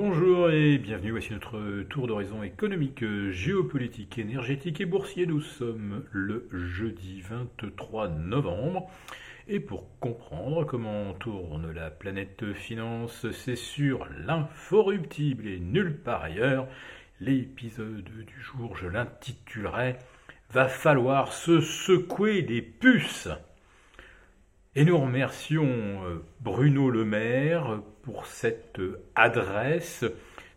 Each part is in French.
Bonjour et bienvenue, voici notre tour d'horizon économique, géopolitique, énergétique et boursier. Nous sommes le jeudi 23 novembre. Et pour comprendre comment tourne la planète finance, c'est sur l'inforruptible et nulle part ailleurs. L'épisode du jour, je l'intitulerai Va falloir se secouer les puces. Et nous remercions euh, Bruno Le Maire pour cette adresse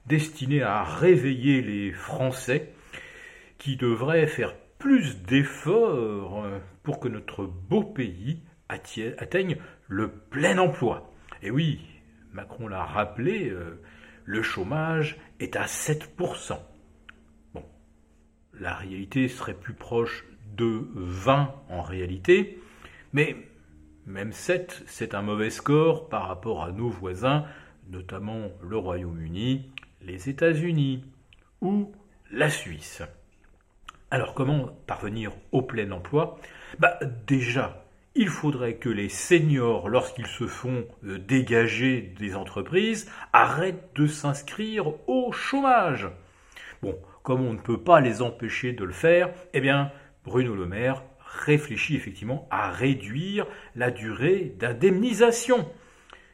destinée à réveiller les Français qui devraient faire plus d'efforts euh, pour que notre beau pays atteigne le plein emploi. Et oui, Macron l'a rappelé, euh, le chômage est à 7%. Bon, la réalité serait plus proche de 20 en réalité, mais même 7, c'est un mauvais score par rapport à nos voisins, notamment le Royaume-Uni, les États-Unis ou la Suisse. Alors comment parvenir au plein emploi? Bah, Déjà, il faudrait que les seniors, lorsqu'ils se font euh, dégager des entreprises, arrêtent de s'inscrire au chômage. Bon, comme on ne peut pas les empêcher de le faire, eh bien, Bruno Le Maire réfléchit effectivement à réduire la durée d'indemnisation.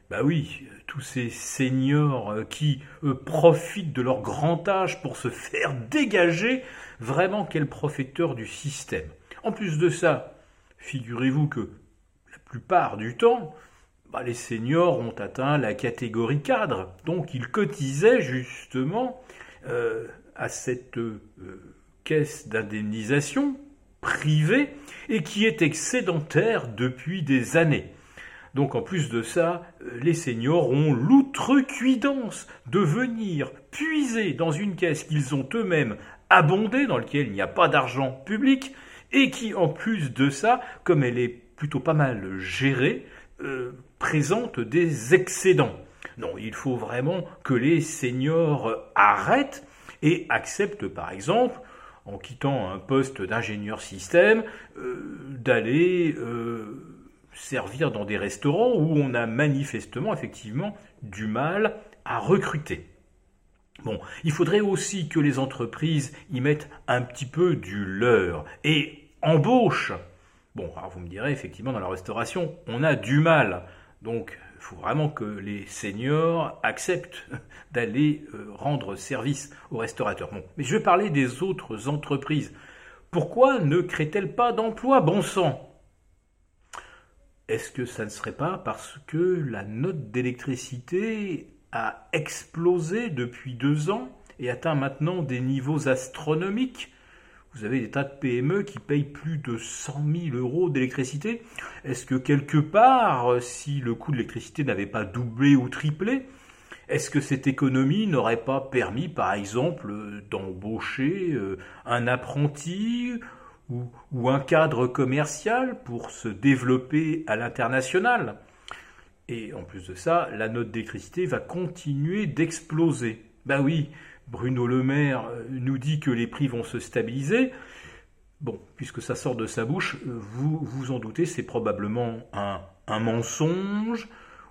Bah oui, tous ces seniors euh, qui profitent de leur grand âge pour se faire dégager, vraiment quel profiteurs du système. En plus de ça, figurez-vous que la plupart du temps, bah, les seniors ont atteint la catégorie cadre, donc ils cotisaient justement euh, à cette euh, caisse d'indemnisation privée et qui est excédentaire depuis des années. Donc en plus de ça, euh, les seniors ont l'outrecuidance de venir puiser dans une caisse qu'ils ont eux-mêmes abondée, dans laquelle il n'y a pas d'argent public, et qui en plus de ça, comme elle est plutôt pas mal gérée, euh, présente des excédents. Non, il faut vraiment que les seniors arrêtent et acceptent par exemple en quittant un poste d'ingénieur système, euh, d'aller euh, servir dans des restaurants où on a manifestement effectivement du mal à recruter. Bon, il faudrait aussi que les entreprises y mettent un petit peu du leur et embauchent. Bon, alors vous me direz, effectivement, dans la restauration, on a du mal. Donc, il faut vraiment que les seniors acceptent d'aller euh, rendre service aux restaurateurs. Bon, mais je vais parler des autres entreprises. Pourquoi ne créent-elles pas d'emplois, bon sang Est-ce que ça ne serait pas parce que la note d'électricité a explosé depuis deux ans et atteint maintenant des niveaux astronomiques? Vous avez des tas de PME qui payent plus de 100 000 euros d'électricité. Est-ce que quelque part, si le coût de l'électricité n'avait pas doublé ou triplé, est-ce que cette économie n'aurait pas permis, par exemple, d'embaucher euh, un apprenti ou, un cadre commercial pour se développer à l'international? Et en plus de ça, la note d'électricité va continuer d'exploser. Ben oui, Bruno Le Maire euh, nous dit que les prix vont se stabiliser. Bon, puisque ça sort de sa bouche, euh, vous vous en doutez, c'est probablement un, mensonge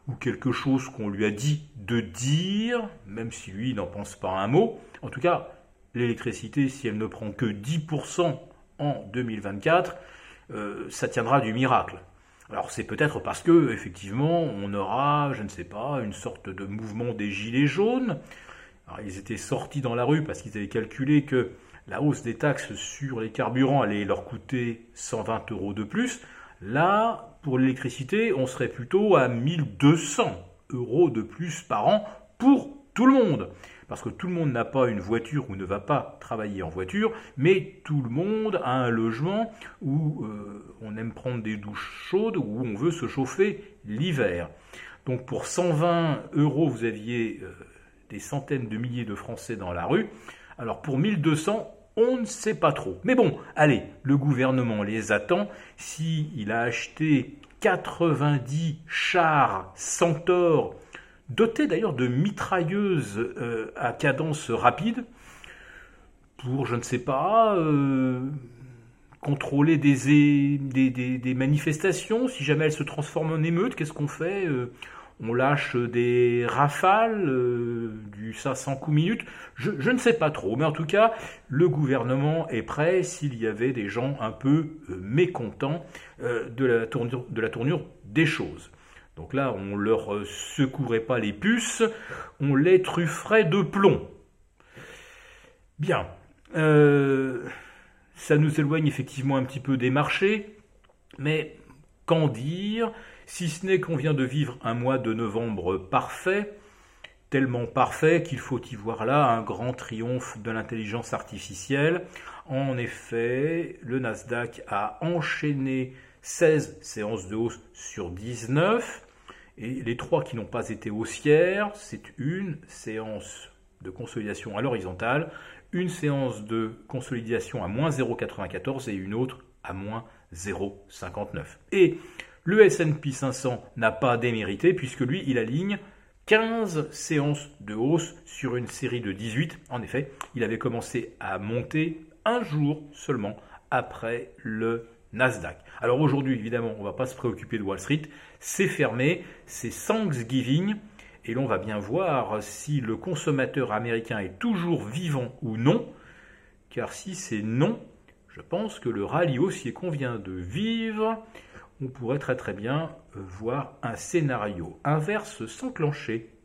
ou quelque chose qu'on lui a dit de dire, même si lui n'en pense pas un mot. En tout cas, l'électricité, si elle ne prend que 10% en 2024, euh, ça tiendra du miracle. Alors c'est peut-être parce que effectivement on aura, je ne sais pas, une sorte de mouvement des gilets jaunes, alors, ils étaient sortis dans la rue parce qu'ils avaient calculé que la hausse des taxes sur les carburants allait leur coûter 120 euros de plus. Là, pour l'électricité, on serait plutôt à 1200 euros de plus par an pour tout le monde. Parce que tout le monde n'a pas une voiture ou ne va pas travailler en voiture, mais tout le monde a un logement où euh, on aime prendre des douches chaudes, où on veut se chauffer l'hiver. Donc pour 120 euros, vous aviez euh, des centaines de milliers de Français dans la rue. Alors pour 1200, on ne sait pas trop. Mais bon, allez, le gouvernement les attend. S'il a acheté 90 chars Centaure, dotés d'ailleurs de mitrailleuses euh, à cadence rapide, pour, je ne sais pas, euh, contrôler des, manifestations, si jamais elles se transforment en émeutes, qu'est-ce qu'on fait euh, on lâche des rafales, euh, du ça sans coup minute je, ne sais pas trop, mais en tout cas, le gouvernement est prêt s'il y avait des gens un peu euh, mécontents euh, de, la tournure, des choses. Donc là, on leur secourait pas les puces, on les trufferait de plomb. Bien. ça nous éloigne effectivement un petit peu des marchés, mais qu'en dire? Si ce n'est qu'on vient de vivre un mois de novembre parfait, tellement parfait qu'il faut y voir là un grand triomphe de l'intelligence artificielle. En effet, le Nasdaq a enchaîné 16 séances de hausse sur 19. Et les trois qui n'ont pas été haussières, c'est une séance de consolidation à l'horizontale, une séance de consolidation à moins 0,94 et une autre à moins 0,59. Et le S&P 500 n'a pas démérité puisque lui, il aligne 15 séances de hausse sur une série de 18. En effet, il avait commencé à monter un jour seulement après le Nasdaq. Alors aujourd'hui, évidemment, on ne va pas se préoccuper de Wall Street. C'est fermé, c'est Thanksgiving. Et l'on va bien voir si le consommateur américain est toujours vivant ou non. Car si c'est non, je pense que le rallye haussier qu'on vient de vivre on pourrait très très bien euh, voir un scénario inverse s'enclencher.